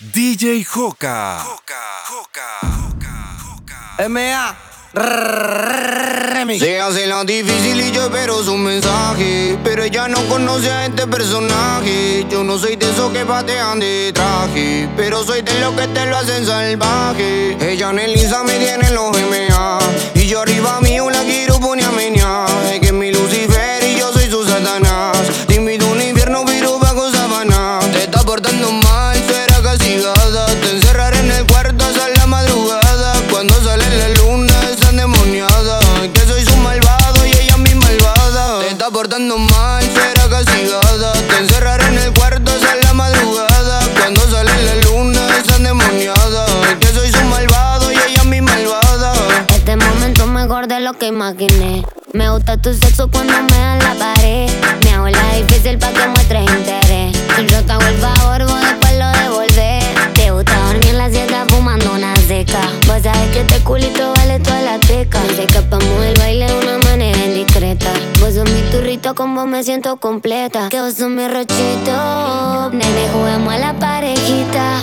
DJ. Joca. MA. Se hace la difícil y yo espero su mensaje. Pero ella no conoce a este personaje. Yo no soy de esos que patean de traje. Pero soy de los que te lo hacen salvaje. Ella en el Insta me tiene los MA. Y yo arriba mío la que. Me gusta tu sexo cuando me dan la pared. Me hago la difícil pa' que muestres interés. Yo te hago el favor, vos después lo devolvés. Te gusta dormir en la siesta fumando una seca. Vos sabés que este culito vale toda la teca. Te escapamos del baile con vos me siento completa. Que vos sos mi rochito. Nene, juguemos a la parejita.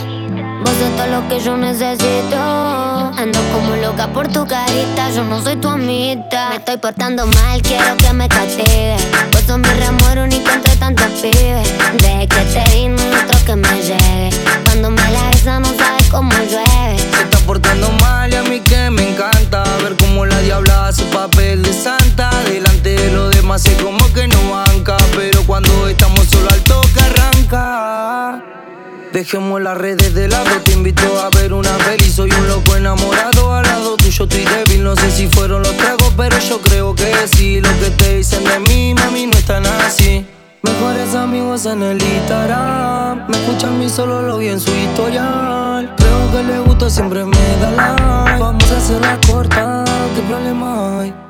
Vos sos todo lo que yo necesito. Ando como loca por tu carita, yo no soy tu amita. Me estoy portando mal, quiero que me castigue. Vos sos mi remuero único entre tantos pibes. Desde que te hay otro que me llegue. Cuando me la besas, no sabes cómo llueve. Se está portando mal y a mí que me encanta ver cómo la diabla hace papel de santa. Delante los demás es como que no banca, pero cuando estamos solo al toque arranca. Dejemos las redes de lado, te invito a ver una peli Soy un loco enamorado al lado tuyo, estoy débil No sé si fueron los tragos, pero yo creo que sí Lo que te dicen de mí, mami, no están así Mejores amigos en el Instagram Me escuchan mí solo lo vi en su historial Creo que le gusta, siempre me da like Vamos a hacerla corta, ¿qué problema hay?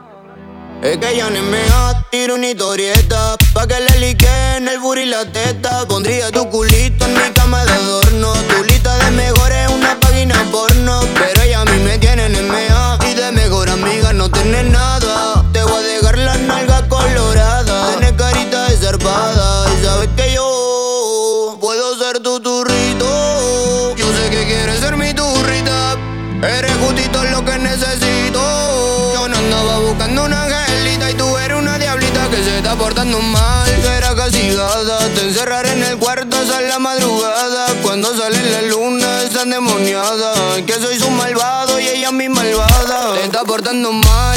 Es que ya no me tiro una historieta Pa' que le liquen el booty y la teta. Pondría tu culito en mi cama de adorno. Tu lista de mejores una página porno Te encerraré en el cuarto hasta la madrugada. Cuando sale la luna es endemoniada. Que soy su malvado y ella mi malvada. Te está portando mal,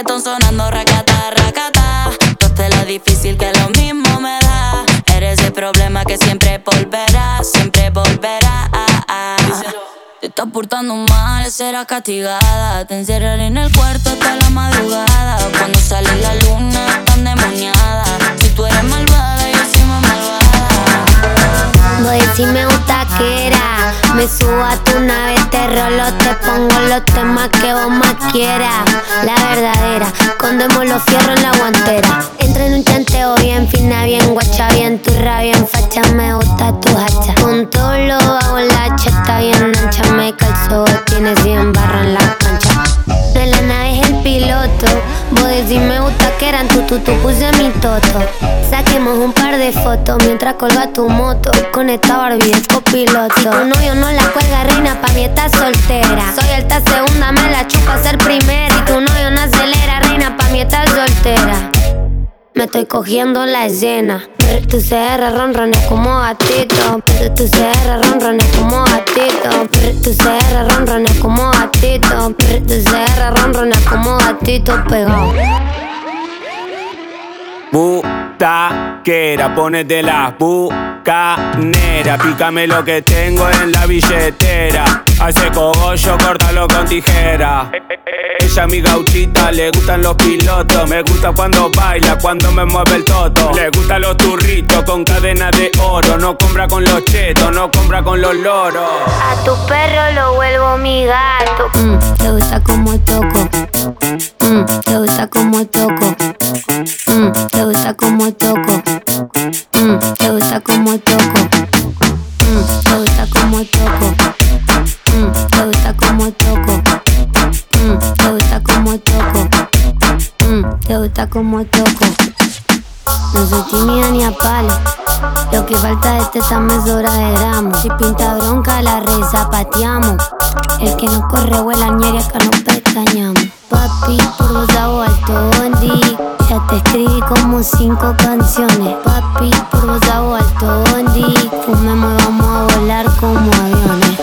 atrás, reggaeton sonando, racata, racata. Toste la difícil que lo mismo me da. Eres el problema que siempre volverá, siempre volverá. Te estás portando mal, serás castigada. Te encerraré en el cuarto hasta la madrugada. Cuando sale la luna, tan demoniada. Voy si me gusta que era. Me subo a tu nave, te rolo, te pongo los temas que vos más quieras. La verdadera, condemos los fierros en la guantera. Entra en un chanteo bien fina, bien guacha, bien turra, bien facha. Me gusta tu hacha. Con todo lo bajo la chata bien ancha. Me calzo, tienes 100 barras en la cancha. No la nave es el piloto. Vos decís me gusta que eran tu, tu, tu puse mi toto. Saquemos un par de fotos mientras colga tu moto. Con esta Barbie de copiloto. Si tu novio no la cuelga, reina, pa' mí está soltera. Soy alta segunda, me la chupa ser primera. Si tu novio no acelera, reina, pa' mí está soltera. Me estoy cogiendo la escena. Tu CR ronrones como gatito. Tu CR ronrones como gatito. Tu CR ronrones como gatito. Tu CR ronrones como gatito pegado. Butaquera, ponete la bucanera. Pícame lo que tengo en la billetera. Hace cogollo, córtalo con tijera. Ella mi gauchita, le gustan los pilotos. Me gusta cuando baila, cuando me mueve el toto. Le gustan los turritos con cadena de oro. No compra con los chetos, no compra con los loros. A tu perro lo vuelvo mi gato. Mm, te gusta como toco. Mm, te gusta como toco. Mm, te gusta como toco. Mm, te gusta como toco. Mm, te gusta como toco. Mm, te gusta como toco. Mm, te gusta como toco. Mm, te gusta como toco. No soy tímida ni a palo. Lo que falta de este examen es hora de gramo. Si pinta bronca, la rezapateamos. El que no corre vuela ñere, acá no pestañamos. Papi, por vos hago alto bondi. Te escribí como cinco canciones. Papi, por vos hago alto bondi. Fumemos, vamos a volar como aviones.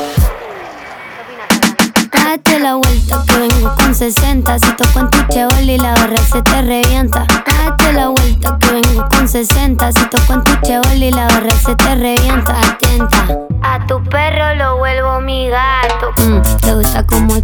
Date la vuelta que vengo con 60 Si toco en tu y la barra se te revienta Date la vuelta que vengo con 60 Si toco en tu y la barra se te revienta Atenta A tu perro lo vuelvo mi gato. Mm, Te gusta como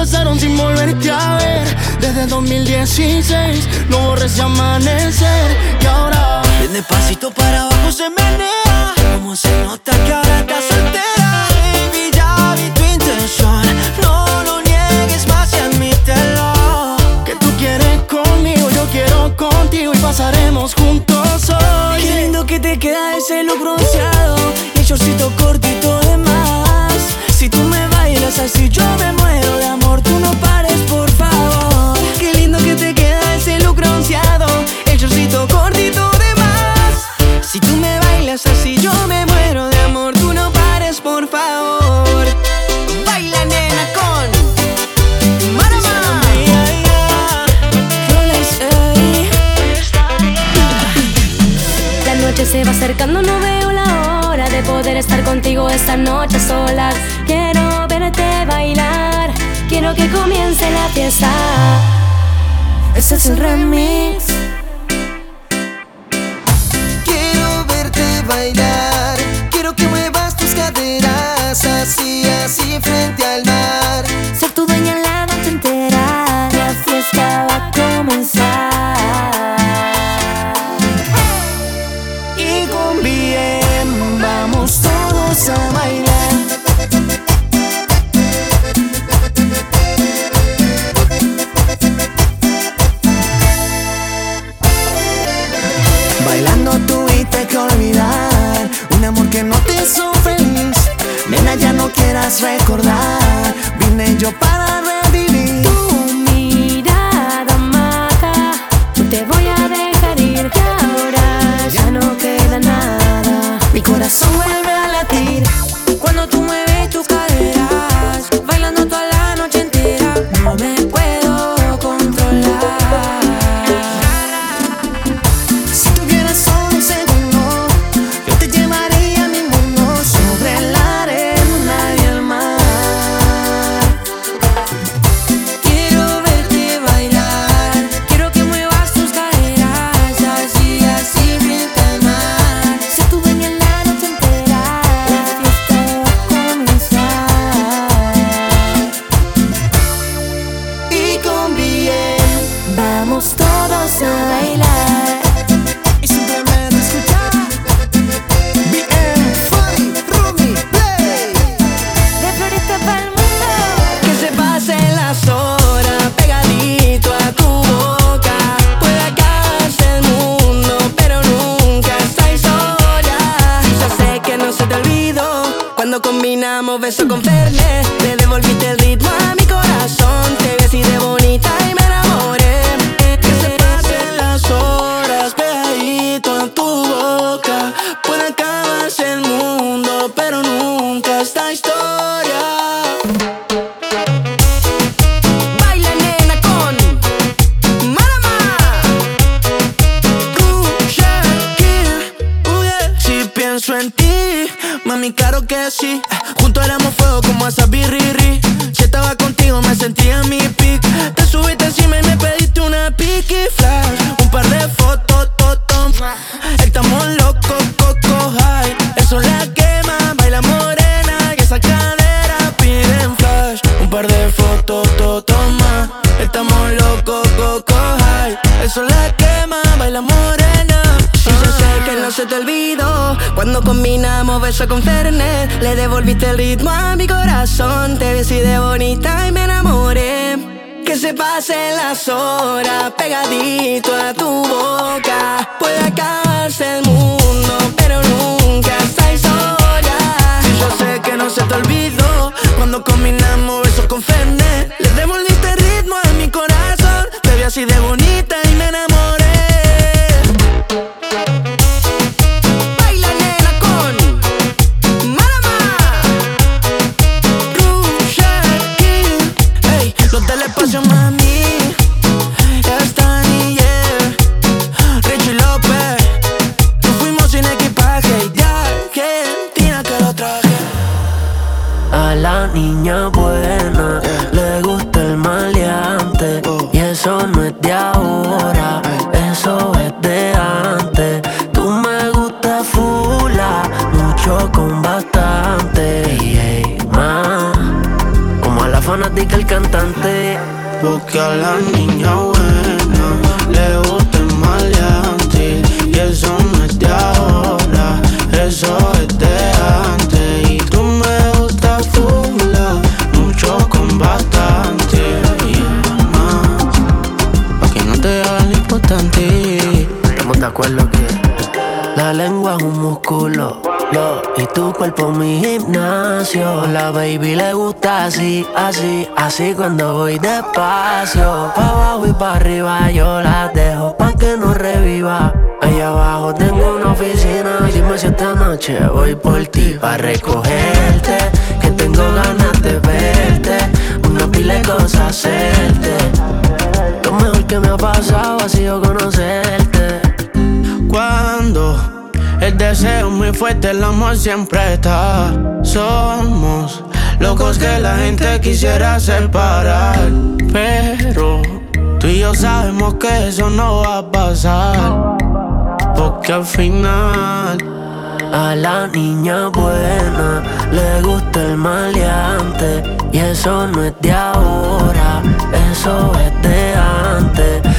pasaron sin volverte a ver. Desde 2016 no borres ese amanecer. Y ahora despacito para abajo se menea. Como se nota que ahora estás soltera Baby ya vi tu intención. No lo niegues más y admítelo Que tú quieres conmigo, yo quiero contigo Y pasaremos juntos hoy. Qué lindo que te queda ese look bronceado Y el shortcito cortito de más. Si tú me bailas así yo me estar contigo esta noche solas. Quiero verte bailar, quiero que comience la fiesta. Ese es el remix. Cuando combinamos beso con Fernet Le devolviste el ritmo a mi corazón Te vi así de bonita y me enamoré que se pasen las horas pegadito a tu boca. Puede acabarse el mundo, pero nunca estáis sola. Y yo sé que no se te olvidó cuando combinamos besos con Fernet. Le devolviste el ritmo a mi corazón. Te vi así de bonita y buena le gusta el maleante y eso no es de ahora, eso es de antes. Tú me gustas fula, mucho con bastante, como a la fanática el cantante. Porque a la niña cuerpo mi gimnasio. La baby le gusta así, así, así cuando voy despacio. Pa' abajo y pa' arriba yo la dejo pa' que no reviva. Allá abajo tengo una oficina. Dime si esta noche voy por ti pa' recogerte. Que tengo ganas de verte. Una pila de cosas hacerte. Lo mejor que me ha pasado ha sido conocerte. El deseo es muy fuerte, el amor siempre está. Somos locos que la gente quisiera separar. Pero tú y yo sabemos que eso no va a pasar. Porque al final A la niña buena le gusta el maleante y eso no es de ahora, eso es de antes.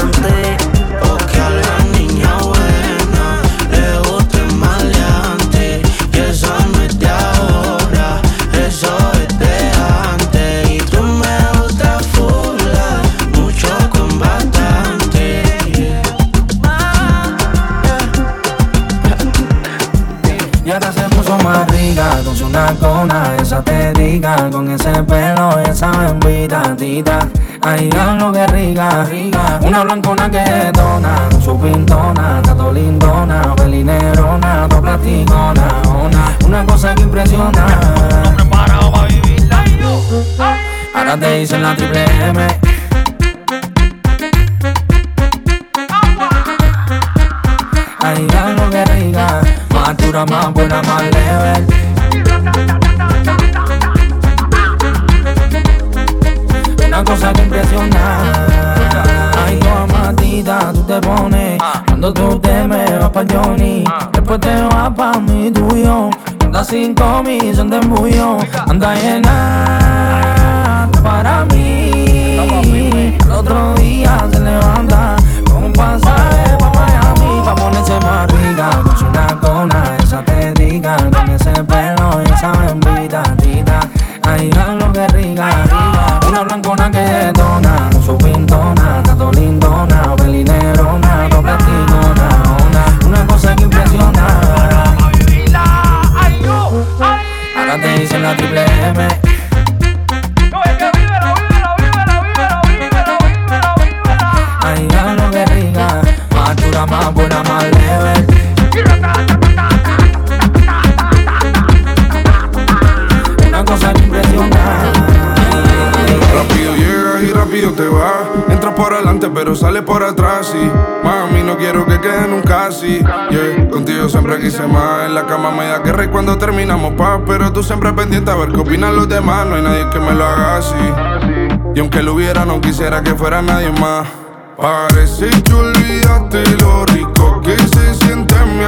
El cantante. Porque a la niña buena le gusta el maleante Y eso no es de ahora, eso es de antes Y tú me gustas fula, mucho con bastante Y ahora se puso más rica con su nacona, esa te diga, con ese pelo, esa bembita tita. Ay, lo rica, una blancona que detona, su pintona, tato lindona, pelinerona, dos platicona, una, cosa que impresiona. Ahora te dicen la triple M. Ay, lo que rica, más dura, más buena, más leve. Una cosa que impresiona. Ay, tu amatita, tú te pones. Cuando tú te me vas pa' Johnny, después te vas pa' mi tuyo. Cuenta cinco millones de embullo. Anda llena para mí. El otro día se levanta con un pasaje pa' Miami. Pa' ponerse más rica. Pendiente a ver qué opinan los demás. No hay nadie que me lo haga así. Y aunque lo hubiera, no quisiera que fuera nadie más. Parece que olvidaste lo rico que se siente en mi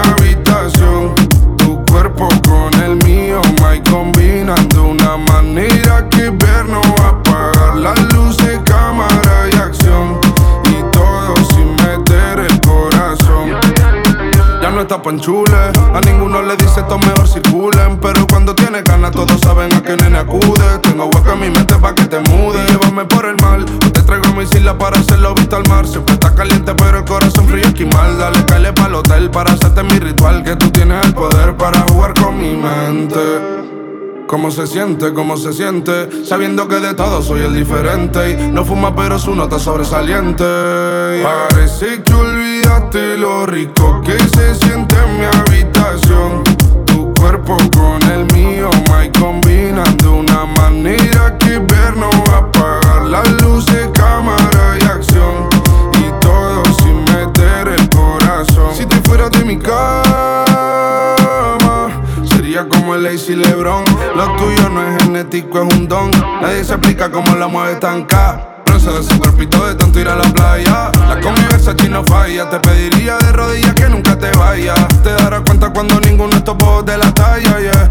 ¿Cómo se siente? ¿Cómo se siente? Sabiendo que de todo soy el diferente Y no fuma pero su nota sobresaliente Parece que olvidaste lo rico que se siente en mi habitación Tu cuerpo Nadie se explica cómo la mueve tan K. De ese cuerpito de tanto ir a la playa. La convivencia no falla. Te pediría de rodillas que nunca te vayas. Te darás cuenta cuando ninguno de estos de la talla, yeah.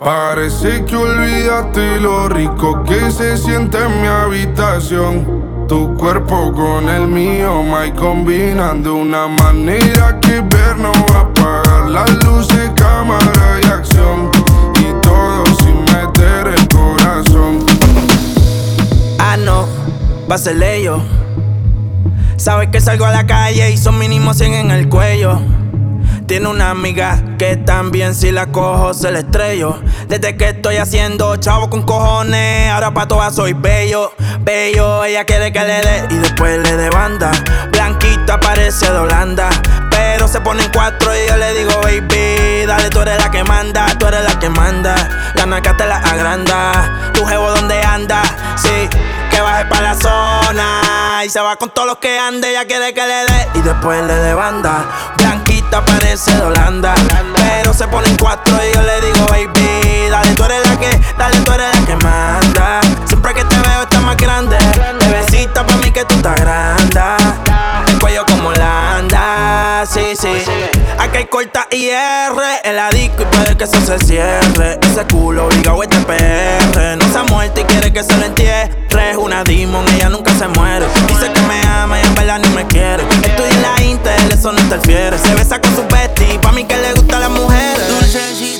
Parece que olvidaste lo rico que se siente en mi habitación. Tu cuerpo con el mío, my combinan de una manera que ver no va a apagar las luces, cámara y acción. Y todo sin meter el corazón. Ah, no, va a ser ello. Sabes que salgo a la calle y son mínimos 100 en el cuello. Tiene una amiga que también si la cojo se la estrello. Desde que estoy haciendo chavo con cojones, ahora pa' todas soy bello, bello. Ella quiere que le dé y después le dé banda. Blanquita parece de Holanda, pero se pone en cuatro y yo le digo, baby, dale, tú eres la que manda, tú eres la que manda. La naca te la agranda, tu jevo donde anda, sí, que baje pa' la zona. Y se va con todos los que ande, ella quiere que le dé y después le dé banda. Blanquita parece de Holanda, pero se pone en cuatro y yo le digo, baby, dale, tú eres la que, dale, tú eres la que manda. Siempre que te veo estás más grande, bebecita pa' mí que tú estás grande. El cuello como Holanda, sí, sí. Corta IR en la disco y puede que eso se cierre. Ese culo obligado es de PR. No se ha muerto y quiere que se lo entierre. Es una demon, ella nunca se muere. Dice que me ama y en verdad ni me quiere. Estoy en la Intel, eso no interfiere. Se besa con su bestie, pa' mí que le gustan las mujeres.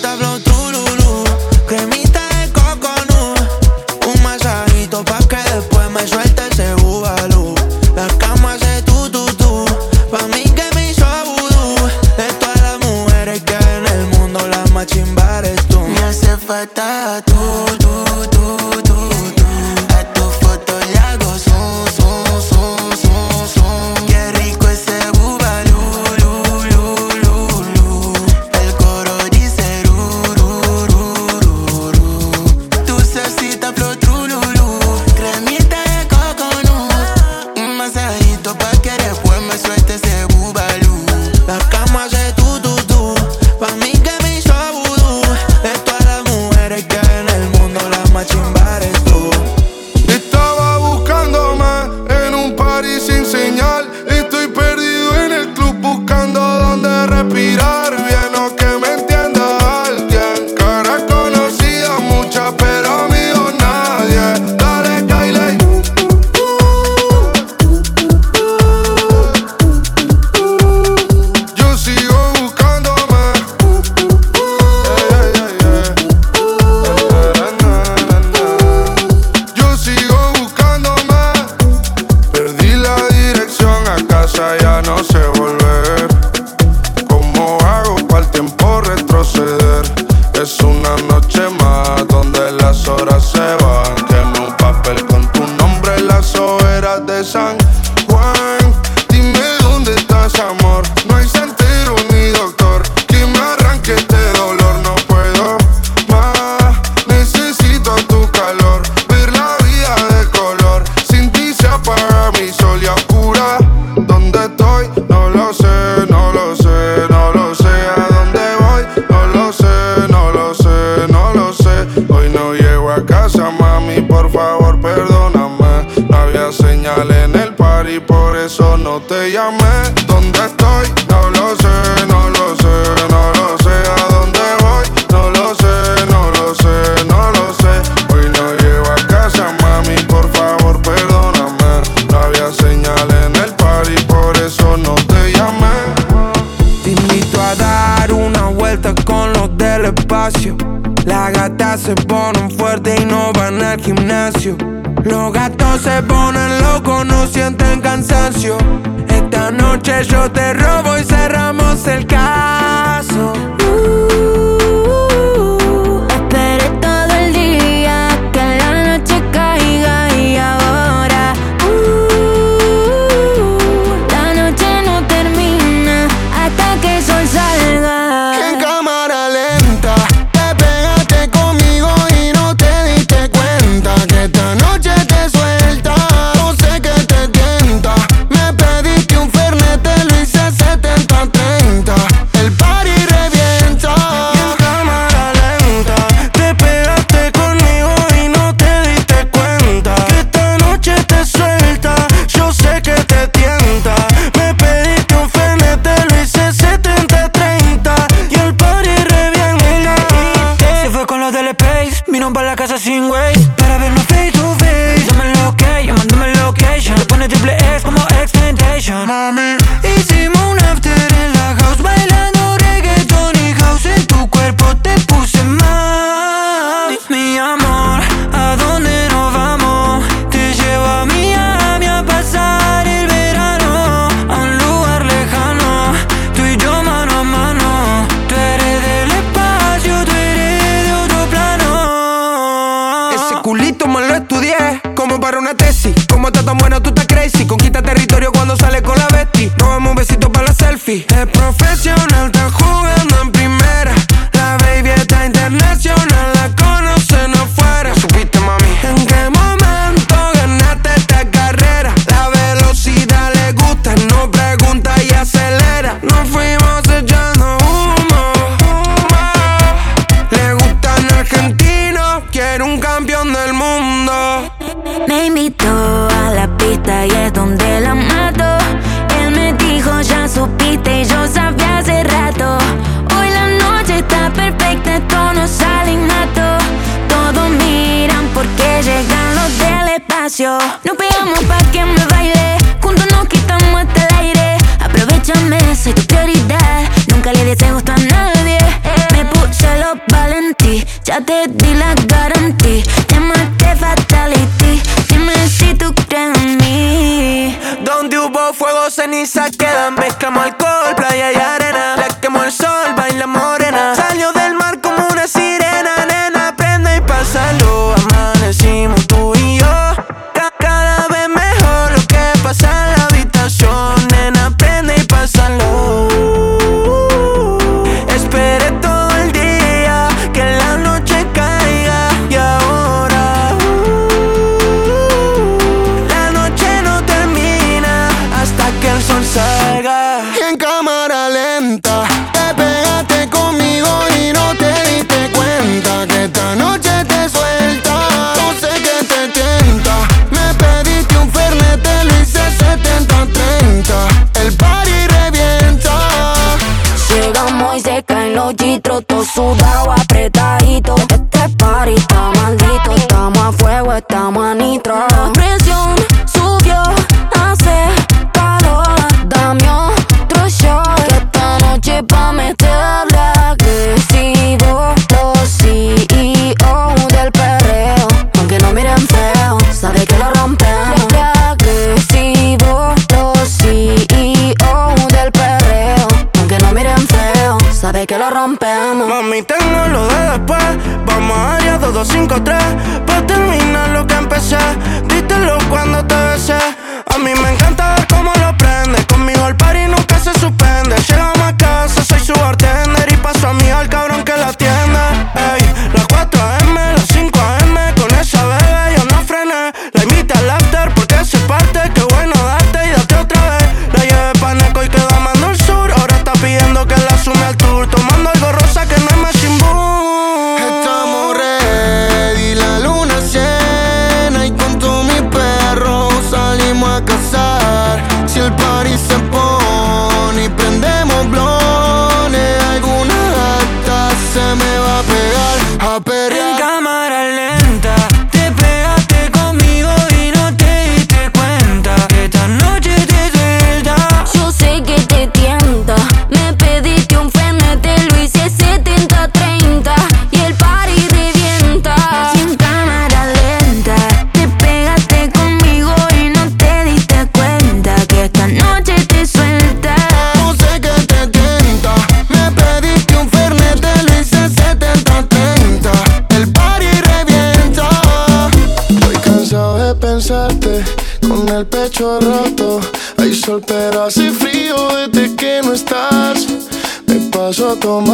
camino para la casa sin güey. Para vernos face to face. Dame lo que, yo mándame location. Te pone triple X como X Mami, hicimos. tan bueno, tú estás crazy. Conquista territorio cuando sale con la bestia. Robamos un besito para la selfie. Es profesional paso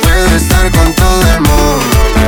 quiero estar con todo el mundo.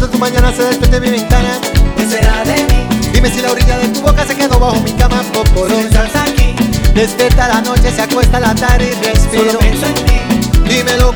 cuando tu mañana se despierte mi ventana. ¿Qué será de mí? Dime si la orilla de tu boca se quedó bajo mi cama oh, pocorón. Si aquí. Despierta la noche, se acuesta la tarde y respiro. Solo pienso en ti. Dímelo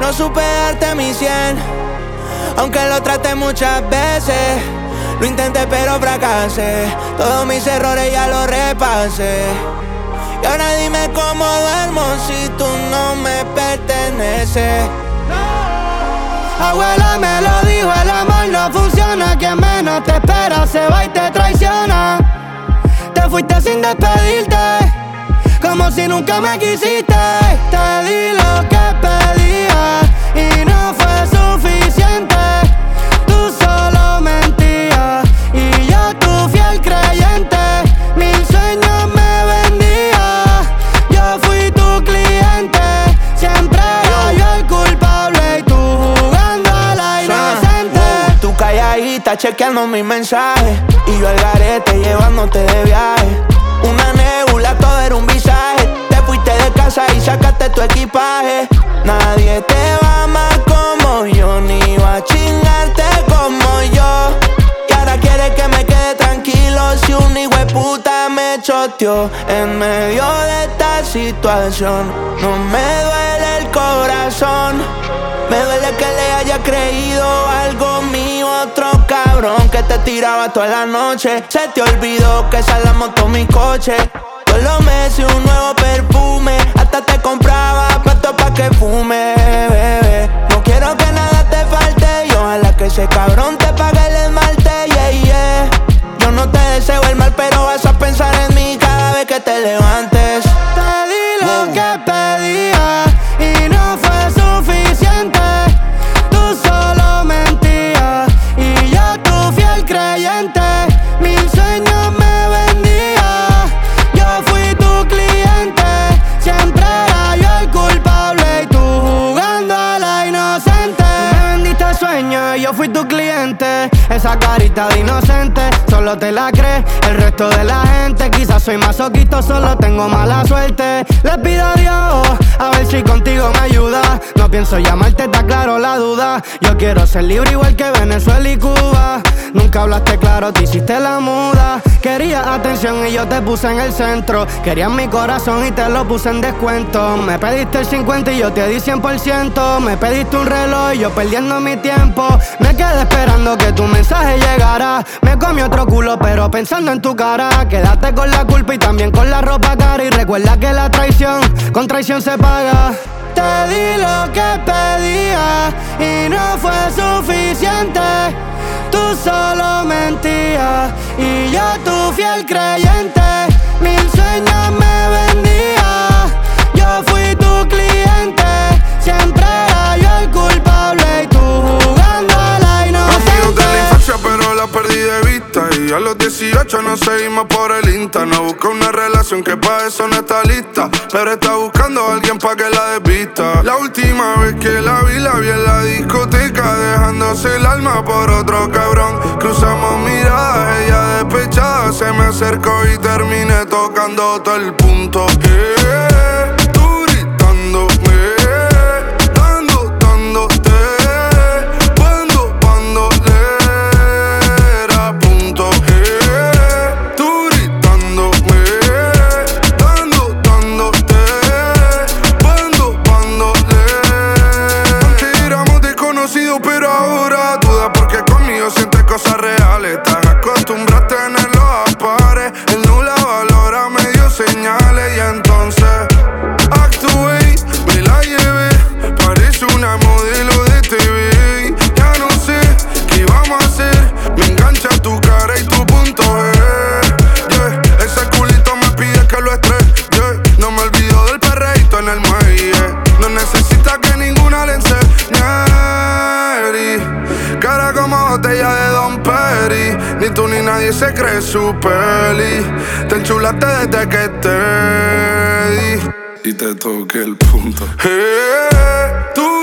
No supe darte mi cien, aunque lo traté muchas veces. Lo intenté pero fracasé, todos mis errores ya los repasé. Y ahora dime cómo duermo si tú no me perteneces. Abuela me lo dijo, el amor no funciona. Quien menos te espera se va y te traiciona. Te fuiste sin despedirte, como si nunca me quisiste. Te di lo que pedía y no fue suficiente. Tú solo mentías y yo tu fiel creyente. Mil sueños me vendía, yo fui tu cliente. Siempre era yo el culpable y tú jugando a la inocente. Tú calladita chequeando mis mensajes Y yo al garete llevándote de viaje casa y sacaste tu equipaje Nadie te va amar como yo Ni va a chingarte como yo Y ahora quieres que me quede tranquilo Si un hijo de puta me choteó En medio de esta situación No me duele el corazón me duele que le haya creído algo mío, otro cabrón que te tiraba toda la noche. Se te olvidó que esa la moto mi coche. Todos los meses un nuevo perfume, hasta te compraba pato pa' que fume, bebé. No quiero que nada te falte y ojalá que ese cabrón te pague el esmalte, yeah, yeah. Yo no te deseo el mal, pero vas a pensar en mí cada vez que te levantes. Te di lo que pedía tu cliente. Esa carita de inocente, solo te la crees. El resto de la gente, quizás soy masoquito, solo tengo mala suerte. Le pido a Dios, a ver si contigo me ayuda. Pienso llamarte, está claro la duda. Yo quiero ser libre igual que Venezuela y Cuba. Nunca hablaste claro, te hiciste la muda. Querías atención y yo te puse en el centro. Querías mi corazón y te lo puse en descuento. Me pediste el 50 y yo te di 100%. Me pediste un reloj y yo perdiendo mi tiempo. Me quedé esperando que tu mensaje llegara. Me comí otro culo, pero pensando en tu cara. Quédate con la culpa y también con la ropa cara. Y recuerda que la traición con traición se paga. Te di lo que pedía y no fue suficiente. Tú solo mentías y yo tu fiel creyente. Mil sueños me A los 18 nos seguimos por el Insta. No busca una relación que pa' eso no está lista. Pero está buscando a alguien pa' que la desvista. La última vez que la vi, la vi en la discoteca. Dejándose el alma por otro cabrón. Cruzamos miradas, ella despechada. Se me acercó y terminé tocando todo el punto. Eh, se cree su peli Te enchulaste desde que te di y te toqué el punto. Eh, tú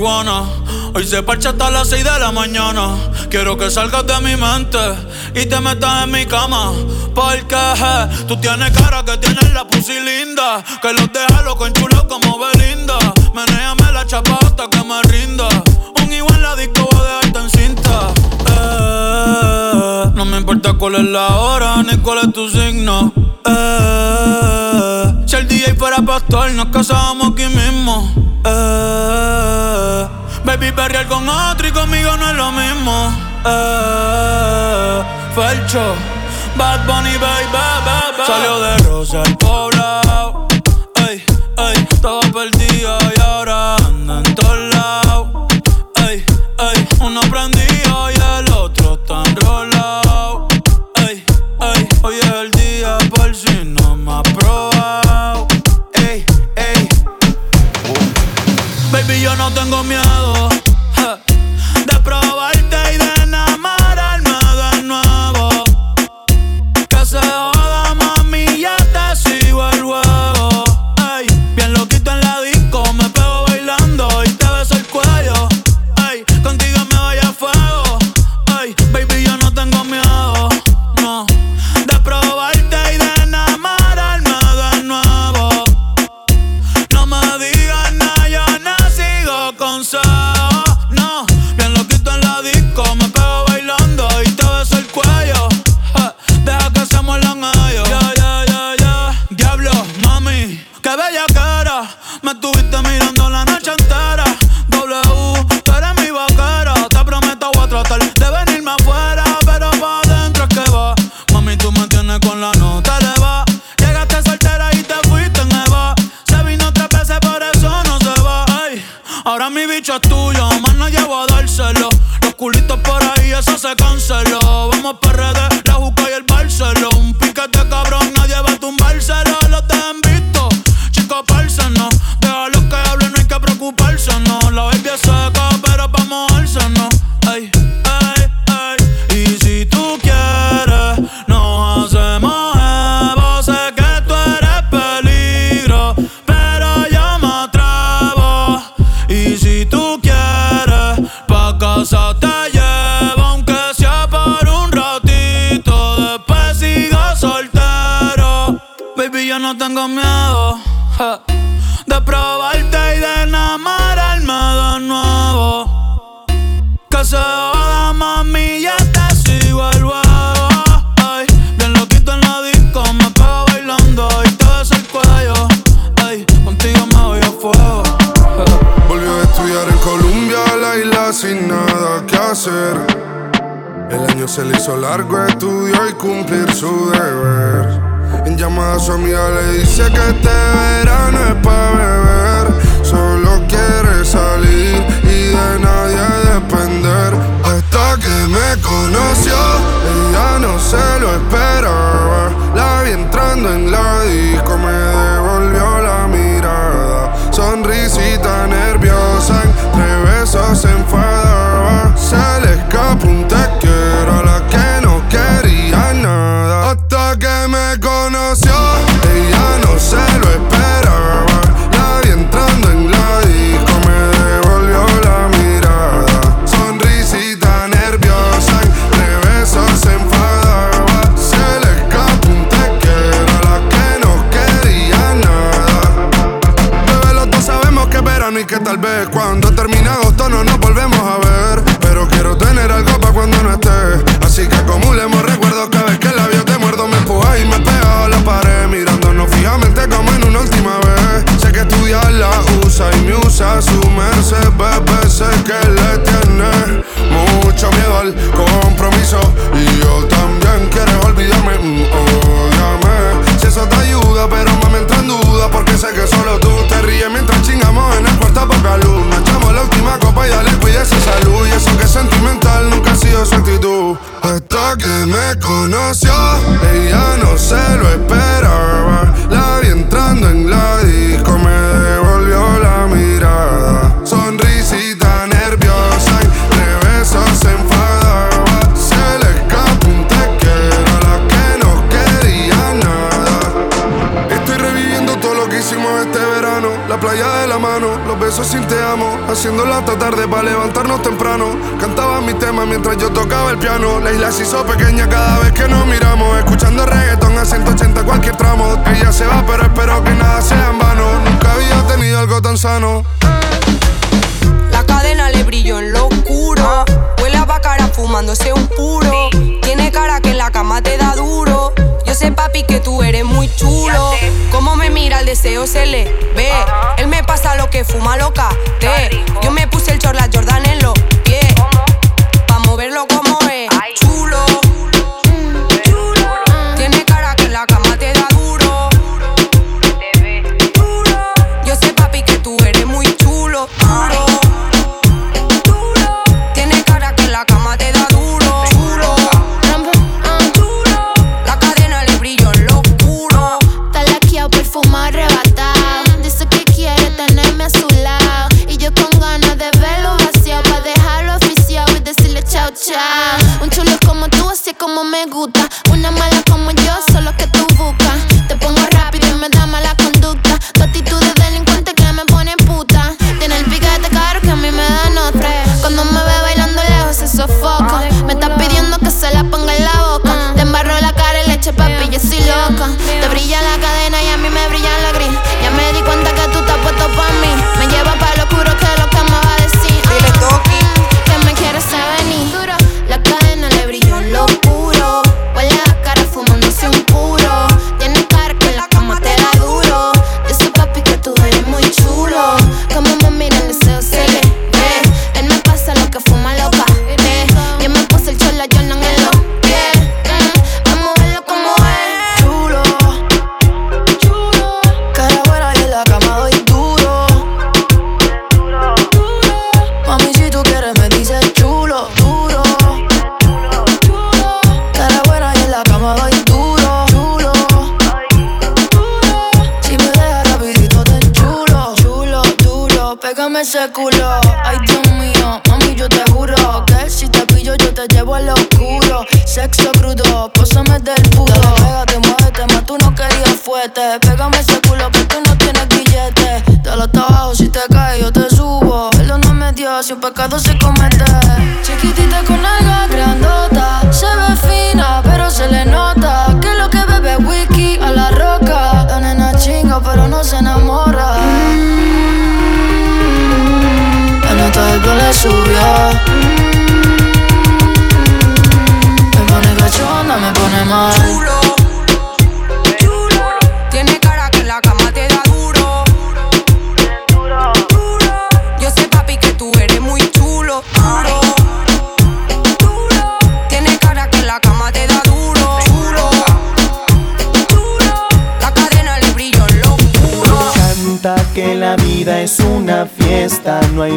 Hoy se parcha hasta las 6 de la mañana. Quiero que salgas de mi mente y te metas en mi cama. Porque je, tú tienes cara que tienes la pussy linda. Que los deja loco chulos como Belinda. Menéame la chapa hasta que me rinda. Un igual la disco va a dejarte en cinta. Eh, no me importa cuál es la hora ni cuál es tu signo doctor, nos casamos aquí mismo. Eh, baby, perrear con otro y conmigo no es lo mismo. Eh, Felcho, Bad Bunny, baby, baby, baby. Salió de Rosa el poblado de probarte y de enamorarme de nuevo. Que se joda, mami, ya te sigo el huevo. Ay, bien loquito en la disco, me pego bailando y te ves el cuello. Ay, contigo me voy a fuego. Ja. Volvió a estudiar en Colombia, la isla sin nada que hacer. El año se le hizo largo, una de sus amigas le dice que este verano es para beber. Solo quiere salir y de nadie depender. Hasta que me conoció, ella no se lo esperaba. La vi entrando en la disco, me devolvió la mirada. Sonrisita nerviosa, entre besos enfadada. mal hizo pequeña cada vez que nos miramos. Escuchando reggaeton a 180 cualquier tramo. Ella se va, pero espero que nada sea en vano. Nunca había tenido algo tan sano. La cadena le brilló en lo oscuro. Huele a bacara fumándose un puro. Tiene cara que en la cama te da duro. Yo sé, papi, que tú eres muy chulo. Como me mira, el deseo se le ve. Él me pasa lo que fuma loca. Te. Yo me puse el chorla Jordan en los Perdóname Dios, si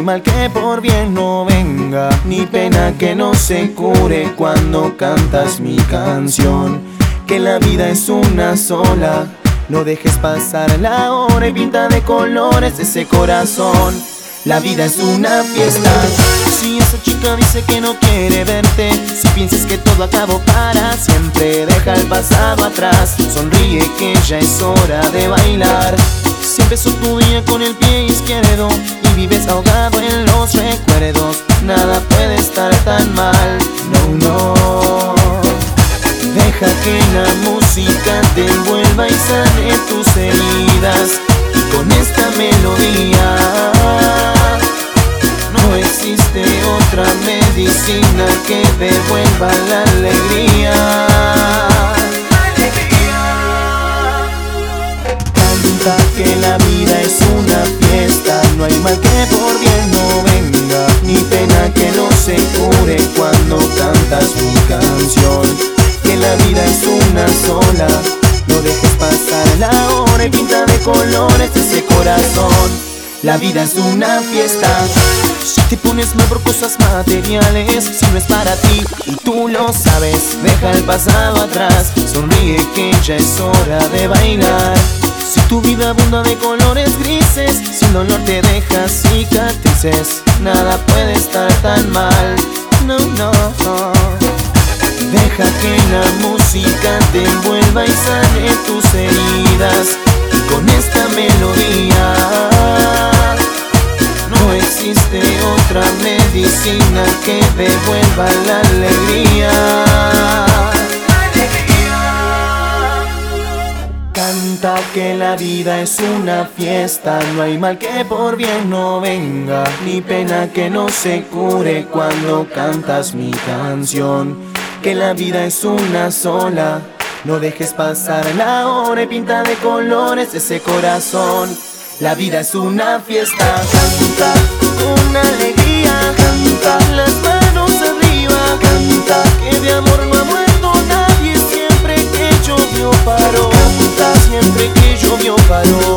mal que por bien no venga, ni pena que no se cure cuando cantas mi canción. Que la vida es una sola, no dejes pasar la hora y pinta de colores ese corazón. La vida es una fiesta. Si esa chica dice que no quiere verte, si piensas que todo acabó para siempre, deja el pasado atrás. Sonríe que ya es hora de bailar. Si empezó tu día con el pie izquierdo vives ahogado en los recuerdos, nada puede estar tan mal. No, no. Deja que la música te envuelva y sane tus heridas. Y con esta melodía no existe otra medicina que devuelva la alegría. Que la vida es una fiesta, no hay mal que por bien no venga, ni pena que no se cure cuando cantas mi canción. Que la vida es una sola, no dejes pasar la hora y pinta de colores ese corazón. La vida es una fiesta. Si te pones mal por cosas materiales, si no es para ti y tú lo sabes, deja el pasado atrás. Sonríe que ya es hora de bailar. Si tu vida abunda de colores grises, sin dolor te dejas cicatrices, nada puede estar tan mal. No, no. Deja que la música te envuelva y sane tus heridas. Y con esta melodía no existe otra medicina que devuelva la alegría. que la vida es una fiesta. No hay mal que por bien no venga, ni pena que no se cure cuando cantas mi canción. Que la vida es una sola. No dejes pasar la hora y pinta de colores ese corazón. La vida es una fiesta. Canta, una alegría. Canta, las manos arriba. Canta, que de amor no ha muerto nadie. Siempre que yo paro. je reviens au panneau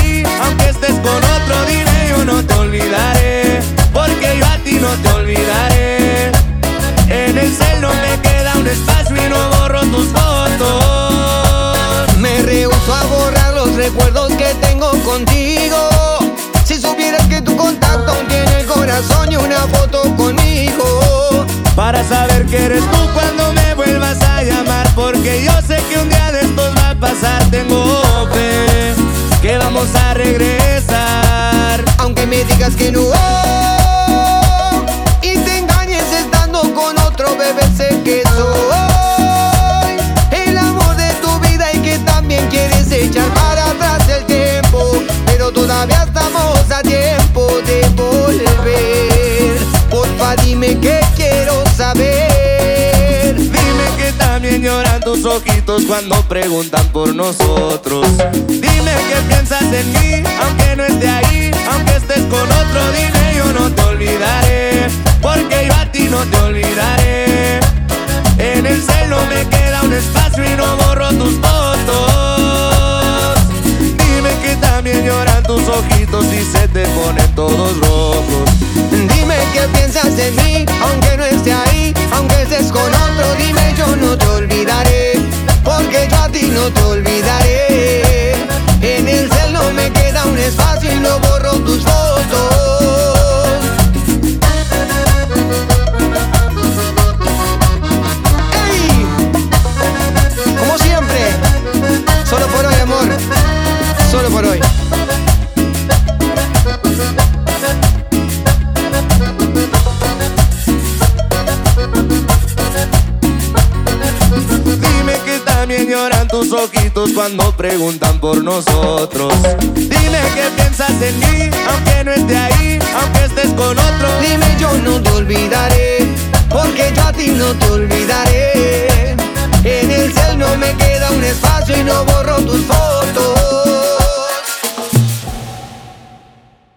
no te olvidaré. En el cel no me queda un espacio y no borro tus fotos. Me rehuso a borrar los recuerdos que tengo contigo. Si supieras que tu contacto tiene el corazón y una foto conmigo. Para saber que eres tú cuando me vuelvas a llamar Porque yo sé que un día de estos va a pasar Tengo fe que vamos a regresar Aunque me digas que no dime que quiero saber. Dime que también lloran tus ojitos cuando preguntan por nosotros. Dime que piensas en mí, aunque no esté ahí Aunque estés con otro, dime yo no te olvidaré Porque yo a ti no te olvidaré. En el celo me queda un espacio y no borro tus que lloran tus ojitos y se te ponen todos rojos Dime qué piensas de mí, aunque no esté ahí, aunque estés con otro, dime yo no te olvidaré, porque yo a ti no te olvidaré. En el cel me queda un espacio y no borro tus fotos. Como siempre, solo por hoy, también lloran tus ojitos cuando preguntan por nosotros. Dime qué piensas de mí, aunque no esté ahí, aunque estés con otro. Dime yo no te olvidaré, porque yo a ti no te olvidaré. En el cielo no me queda un espacio y no borro tus fotos.